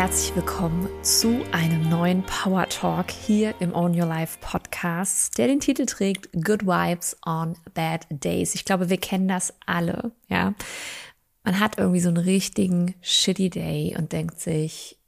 herzlich willkommen zu einem neuen Power Talk hier im Own Your Life Podcast, der den Titel trägt Good Vibes on Bad Days. Ich glaube, wir kennen das alle, ja. Man hat irgendwie so einen richtigen shitty Day und denkt sich,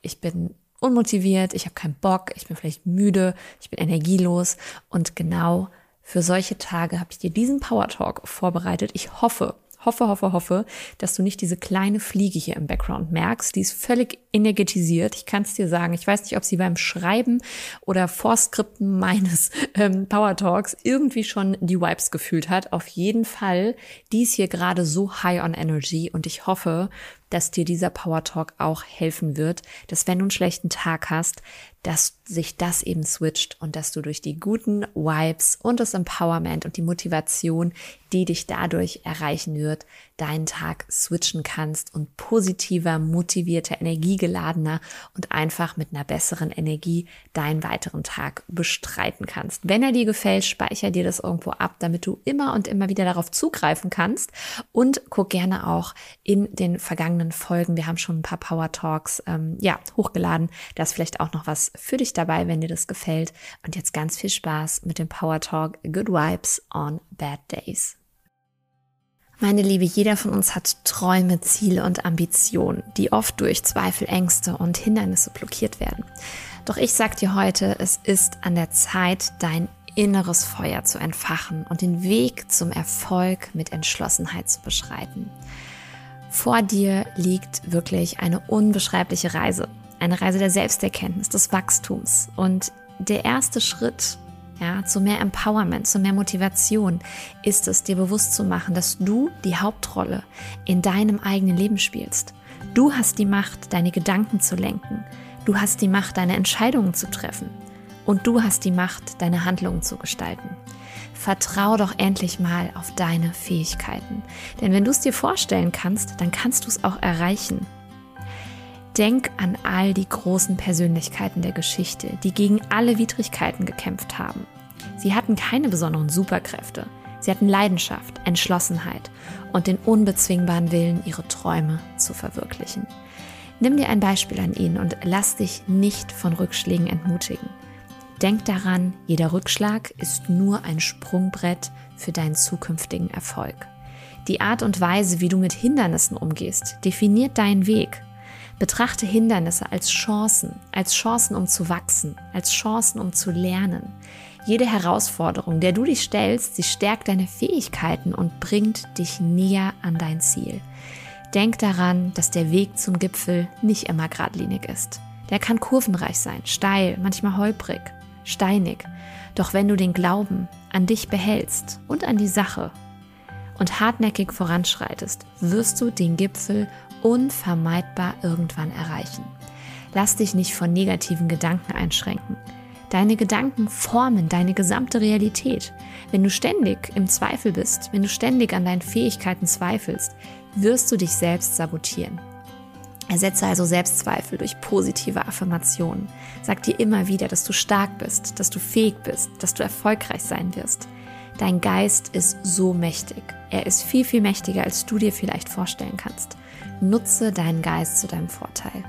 ich bin unmotiviert, ich habe keinen Bock, ich bin vielleicht müde, ich bin energielos und genau für solche Tage habe ich dir diesen Power Talk vorbereitet. Ich hoffe, hoffe, hoffe, hoffe, dass du nicht diese kleine Fliege hier im Background merkst. Die ist völlig energetisiert. Ich kann es dir sagen. Ich weiß nicht, ob sie beim Schreiben oder Vorskripten meines ähm, Power Talks irgendwie schon die Vibes gefühlt hat. Auf jeden Fall, die ist hier gerade so high on energy und ich hoffe, dass dir dieser Power Talk auch helfen wird, dass wenn du einen schlechten Tag hast, dass sich das eben switcht und dass du durch die guten Vibes und das Empowerment und die Motivation, die dich dadurch erreichen wird, deinen Tag switchen kannst und positiver, motivierter, energiegeladener und einfach mit einer besseren Energie deinen weiteren Tag bestreiten kannst. Wenn er dir gefällt, speicher dir das irgendwo ab, damit du immer und immer wieder darauf zugreifen kannst und guck gerne auch in den vergangenen Folgen. Wir haben schon ein paar Power Talks ähm, ja, hochgeladen. Da ist vielleicht auch noch was für dich dabei, wenn dir das gefällt. Und jetzt ganz viel Spaß mit dem Power Talk Good Vibes on Bad Days. Meine Liebe, jeder von uns hat Träume, Ziele und Ambitionen, die oft durch Zweifel, Ängste und Hindernisse blockiert werden. Doch ich sag dir heute, es ist an der Zeit, dein inneres Feuer zu entfachen und den Weg zum Erfolg mit Entschlossenheit zu beschreiten. Vor dir liegt wirklich eine unbeschreibliche Reise, eine Reise der Selbsterkenntnis, des Wachstums und der erste Schritt ja, zu mehr Empowerment, zu mehr Motivation ist es, dir bewusst zu machen, dass du die Hauptrolle in deinem eigenen Leben spielst. Du hast die Macht, deine Gedanken zu lenken. Du hast die Macht, deine Entscheidungen zu treffen. Und du hast die Macht, deine Handlungen zu gestalten. Vertrau doch endlich mal auf deine Fähigkeiten. Denn wenn du es dir vorstellen kannst, dann kannst du es auch erreichen. Denk an all die großen Persönlichkeiten der Geschichte, die gegen alle Widrigkeiten gekämpft haben. Sie hatten keine besonderen Superkräfte. Sie hatten Leidenschaft, Entschlossenheit und den unbezwingbaren Willen, ihre Träume zu verwirklichen. Nimm dir ein Beispiel an ihnen und lass dich nicht von Rückschlägen entmutigen. Denk daran, jeder Rückschlag ist nur ein Sprungbrett für deinen zukünftigen Erfolg. Die Art und Weise, wie du mit Hindernissen umgehst, definiert deinen Weg Betrachte Hindernisse als Chancen, als Chancen, um zu wachsen, als Chancen, um zu lernen. Jede Herausforderung, der du dich stellst, sie stärkt deine Fähigkeiten und bringt dich näher an dein Ziel. Denk daran, dass der Weg zum Gipfel nicht immer geradlinig ist. Der kann kurvenreich sein, steil, manchmal holprig, steinig. Doch wenn du den Glauben an dich behältst und an die Sache und hartnäckig voranschreitest, wirst du den Gipfel unvermeidbar irgendwann erreichen. Lass dich nicht von negativen Gedanken einschränken. Deine Gedanken formen deine gesamte Realität. Wenn du ständig im Zweifel bist, wenn du ständig an deinen Fähigkeiten zweifelst, wirst du dich selbst sabotieren. Ersetze also Selbstzweifel durch positive Affirmationen. Sag dir immer wieder, dass du stark bist, dass du fähig bist, dass du erfolgreich sein wirst. Dein Geist ist so mächtig. Er ist viel, viel mächtiger, als du dir vielleicht vorstellen kannst. Nutze deinen Geist zu deinem Vorteil.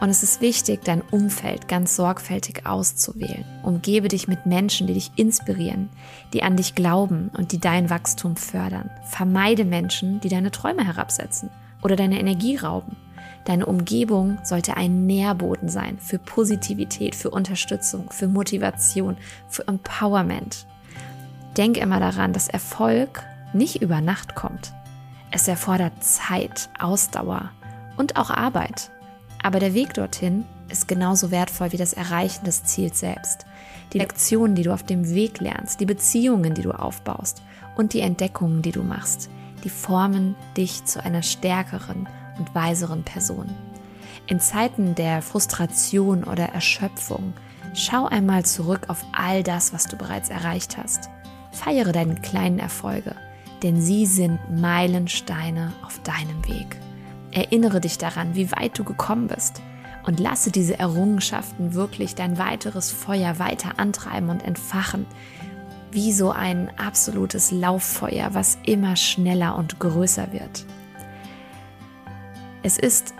Und es ist wichtig, dein Umfeld ganz sorgfältig auszuwählen. Umgebe dich mit Menschen, die dich inspirieren, die an dich glauben und die dein Wachstum fördern. Vermeide Menschen, die deine Träume herabsetzen oder deine Energie rauben. Deine Umgebung sollte ein Nährboden sein für Positivität, für Unterstützung, für Motivation, für Empowerment. Denk immer daran, dass Erfolg nicht über Nacht kommt. Es erfordert Zeit, Ausdauer und auch Arbeit. Aber der Weg dorthin ist genauso wertvoll wie das Erreichen des Ziels selbst. Die Lektionen, die du auf dem Weg lernst, die Beziehungen, die du aufbaust und die Entdeckungen, die du machst, die formen dich zu einer stärkeren und weiseren Person. In Zeiten der Frustration oder Erschöpfung schau einmal zurück auf all das, was du bereits erreicht hast. Feiere deine kleinen Erfolge denn sie sind Meilensteine auf deinem Weg. Erinnere dich daran, wie weit du gekommen bist und lasse diese Errungenschaften wirklich dein weiteres Feuer weiter antreiben und entfachen, wie so ein absolutes Lauffeuer, was immer schneller und größer wird. Es ist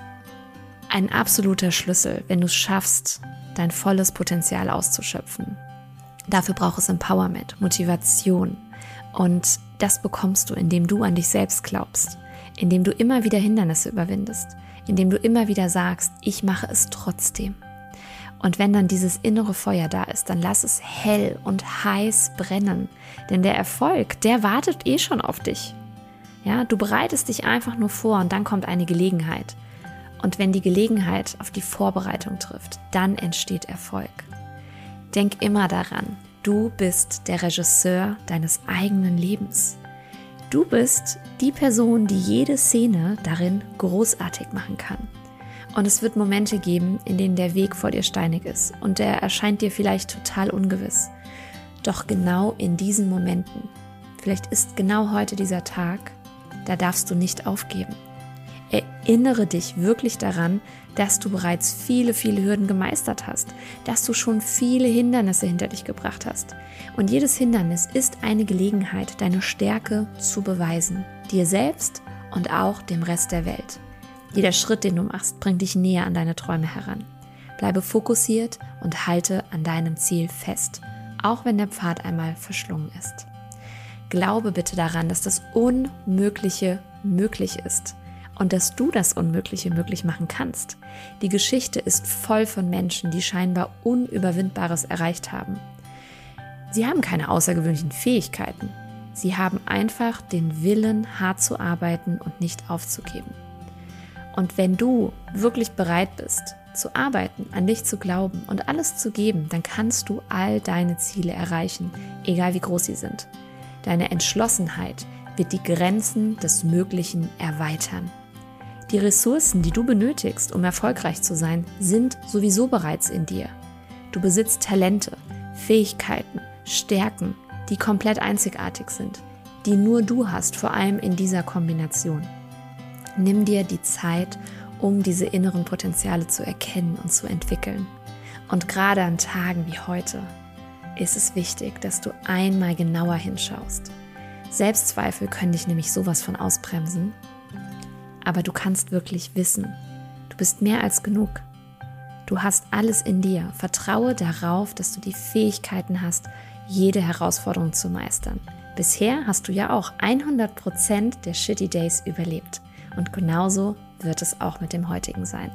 ein absoluter Schlüssel, wenn du es schaffst, dein volles Potenzial auszuschöpfen. Dafür braucht es Empowerment, Motivation. Und das bekommst du, indem du an dich selbst glaubst, indem du immer wieder Hindernisse überwindest, indem du immer wieder sagst, ich mache es trotzdem. Und wenn dann dieses innere Feuer da ist, dann lass es hell und heiß brennen. Denn der Erfolg, der wartet eh schon auf dich. Ja, du bereitest dich einfach nur vor und dann kommt eine Gelegenheit. Und wenn die Gelegenheit auf die Vorbereitung trifft, dann entsteht Erfolg. Denk immer daran, du bist der Regisseur deines eigenen Lebens. Du bist die Person, die jede Szene darin großartig machen kann. Und es wird Momente geben, in denen der Weg vor dir steinig ist und der erscheint dir vielleicht total ungewiss. Doch genau in diesen Momenten, vielleicht ist genau heute dieser Tag, da darfst du nicht aufgeben. Erinnere dich wirklich daran, dass du bereits viele, viele Hürden gemeistert hast, dass du schon viele Hindernisse hinter dich gebracht hast. Und jedes Hindernis ist eine Gelegenheit, deine Stärke zu beweisen, dir selbst und auch dem Rest der Welt. Jeder Schritt, den du machst, bringt dich näher an deine Träume heran. Bleibe fokussiert und halte an deinem Ziel fest, auch wenn der Pfad einmal verschlungen ist. Glaube bitte daran, dass das Unmögliche möglich ist und dass du das Unmögliche möglich machen kannst. Die Geschichte ist voll von Menschen, die scheinbar Unüberwindbares erreicht haben. Sie haben keine außergewöhnlichen Fähigkeiten. Sie haben einfach den Willen, hart zu arbeiten und nicht aufzugeben. Und wenn du wirklich bereit bist, zu arbeiten, an dich zu glauben und alles zu geben, dann kannst du all deine Ziele erreichen, egal wie groß sie sind. Deine Entschlossenheit wird die Grenzen des Möglichen erweitern. Die Ressourcen, die du benötigst, um erfolgreich zu sein, sind sowieso bereits in dir. Du besitzt Talente, Fähigkeiten, Stärken, die komplett einzigartig sind, die nur du hast, vor allem in dieser Kombination. Nimm dir die Zeit, um diese inneren Potenziale zu erkennen und zu entwickeln. Und gerade an Tagen wie heute ist es wichtig, dass du einmal genauer hinschaust. Selbstzweifel können dich nämlich sowas von ausbremsen aber du kannst wirklich wissen, du bist mehr als genug. Du hast alles in dir. Vertraue darauf, dass du die Fähigkeiten hast, jede Herausforderung zu meistern. Bisher hast du ja auch 100% der Shitty Days überlebt. Und genauso wird es auch mit dem heutigen sein.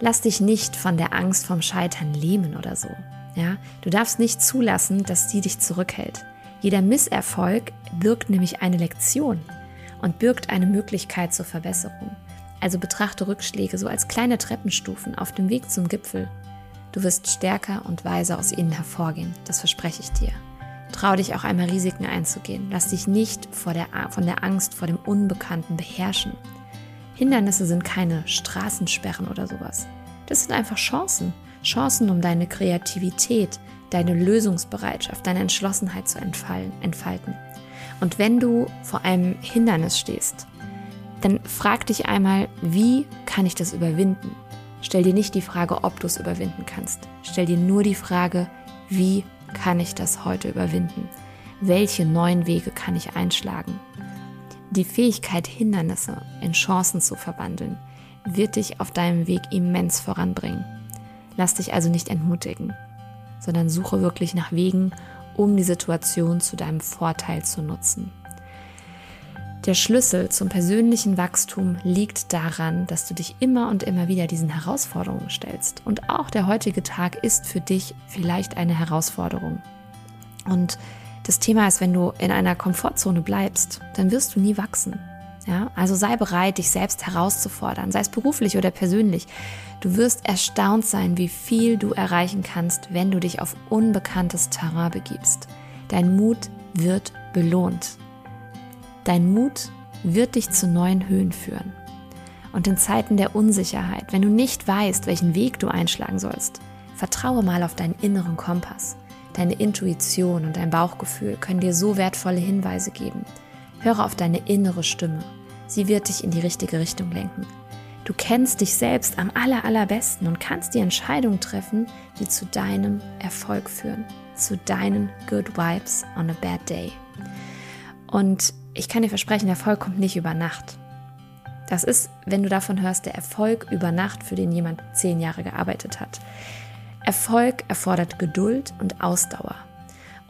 Lass dich nicht von der Angst vom Scheitern lähmen oder so. Ja, du darfst nicht zulassen, dass sie dich zurückhält. Jeder Misserfolg birgt nämlich eine Lektion und birgt eine Möglichkeit zur Verbesserung. Also betrachte Rückschläge so als kleine Treppenstufen auf dem Weg zum Gipfel. Du wirst stärker und weiser aus ihnen hervorgehen, das verspreche ich dir. Trau dich auch einmal Risiken einzugehen. Lass dich nicht der, von der Angst vor dem Unbekannten beherrschen. Hindernisse sind keine Straßensperren oder sowas. Das sind einfach Chancen. Chancen, um deine Kreativität, deine Lösungsbereitschaft, deine Entschlossenheit zu entfalten. Und wenn du vor einem Hindernis stehst, dann frag dich einmal, wie kann ich das überwinden? Stell dir nicht die Frage, ob du es überwinden kannst. Stell dir nur die Frage, wie kann ich das heute überwinden? Welche neuen Wege kann ich einschlagen? Die Fähigkeit, Hindernisse in Chancen zu verwandeln, wird dich auf deinem Weg immens voranbringen. Lass dich also nicht entmutigen, sondern suche wirklich nach Wegen, um die Situation zu deinem Vorteil zu nutzen. Der Schlüssel zum persönlichen Wachstum liegt daran, dass du dich immer und immer wieder diesen Herausforderungen stellst. Und auch der heutige Tag ist für dich vielleicht eine Herausforderung. Und das Thema ist, wenn du in einer Komfortzone bleibst, dann wirst du nie wachsen. Ja, also sei bereit, dich selbst herauszufordern, sei es beruflich oder persönlich. Du wirst erstaunt sein, wie viel du erreichen kannst, wenn du dich auf unbekanntes Terrain begibst. Dein Mut wird belohnt. Dein Mut wird dich zu neuen Höhen führen. Und in Zeiten der Unsicherheit, wenn du nicht weißt, welchen Weg du einschlagen sollst, vertraue mal auf deinen inneren Kompass. Deine Intuition und dein Bauchgefühl können dir so wertvolle Hinweise geben. Höre auf deine innere Stimme. Sie wird dich in die richtige Richtung lenken. Du kennst dich selbst am aller, allerbesten und kannst die Entscheidung treffen, die zu deinem Erfolg führen, zu deinen Good Vibes on a Bad Day. Und ich kann dir versprechen, Erfolg kommt nicht über Nacht. Das ist, wenn du davon hörst, der Erfolg über Nacht, für den jemand zehn Jahre gearbeitet hat. Erfolg erfordert Geduld und Ausdauer.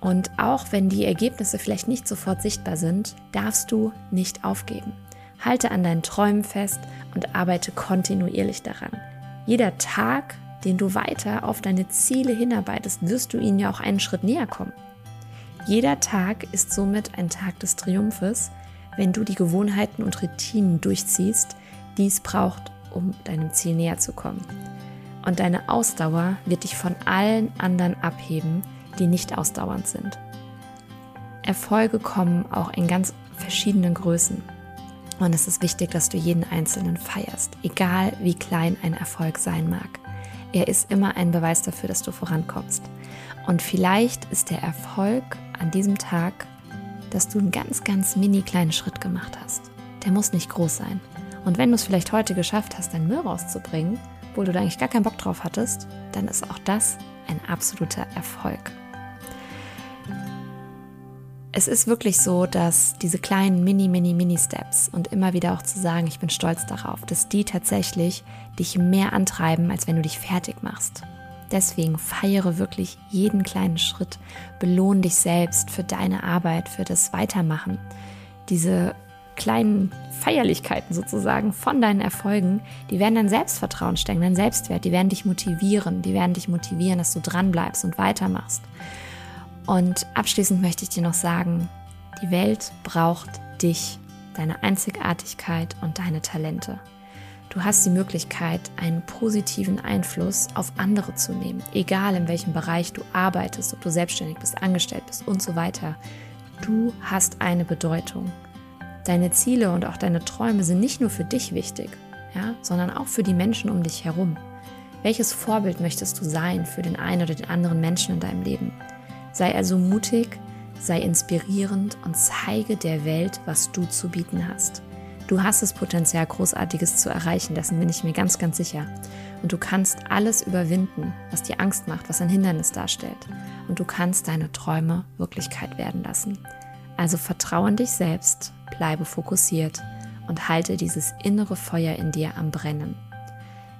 Und auch wenn die Ergebnisse vielleicht nicht sofort sichtbar sind, darfst du nicht aufgeben. Halte an deinen Träumen fest und arbeite kontinuierlich daran. Jeder Tag, den du weiter auf deine Ziele hinarbeitest, wirst du ihnen ja auch einen Schritt näher kommen. Jeder Tag ist somit ein Tag des Triumphes, wenn du die Gewohnheiten und Routinen durchziehst, die es braucht, um deinem Ziel näher zu kommen. Und deine Ausdauer wird dich von allen anderen abheben, die nicht ausdauernd sind. Erfolge kommen auch in ganz verschiedenen Größen. Und es ist wichtig, dass du jeden einzelnen feierst, egal wie klein ein Erfolg sein mag. Er ist immer ein Beweis dafür, dass du vorankommst. Und vielleicht ist der Erfolg an diesem Tag, dass du einen ganz, ganz mini kleinen Schritt gemacht hast. Der muss nicht groß sein. Und wenn du es vielleicht heute geschafft hast, deinen Müll rauszubringen, obwohl du da eigentlich gar keinen Bock drauf hattest, dann ist auch das ein absoluter Erfolg es ist wirklich so, dass diese kleinen Mini, Mini, Mini-Steps und immer wieder auch zu sagen, ich bin stolz darauf, dass die tatsächlich dich mehr antreiben, als wenn du dich fertig machst. Deswegen feiere wirklich jeden kleinen Schritt, belohne dich selbst für deine Arbeit, für das Weitermachen. Diese kleinen Feierlichkeiten sozusagen von deinen Erfolgen, die werden dein Selbstvertrauen stärken, dein Selbstwert, die werden dich motivieren, die werden dich motivieren, dass du dranbleibst und weitermachst. Und abschließend möchte ich dir noch sagen, die Welt braucht dich, deine Einzigartigkeit und deine Talente. Du hast die Möglichkeit, einen positiven Einfluss auf andere zu nehmen, egal in welchem Bereich du arbeitest, ob du selbstständig bist, angestellt bist und so weiter. Du hast eine Bedeutung. Deine Ziele und auch deine Träume sind nicht nur für dich wichtig, ja, sondern auch für die Menschen um dich herum. Welches Vorbild möchtest du sein für den einen oder den anderen Menschen in deinem Leben? Sei also mutig, sei inspirierend und zeige der Welt, was du zu bieten hast. Du hast das Potenzial, Großartiges zu erreichen, dessen bin ich mir ganz, ganz sicher. Und du kannst alles überwinden, was dir Angst macht, was ein Hindernis darstellt. Und du kannst deine Träume Wirklichkeit werden lassen. Also vertraue in dich selbst, bleibe fokussiert und halte dieses innere Feuer in dir am Brennen.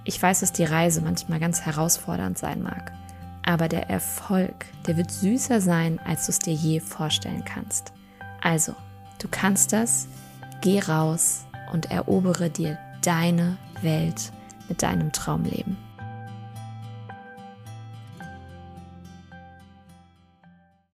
Ich weiß, dass die Reise manchmal ganz herausfordernd sein mag. Aber der Erfolg, der wird süßer sein, als du es dir je vorstellen kannst. Also, du kannst das, geh raus und erobere dir deine Welt mit deinem Traumleben.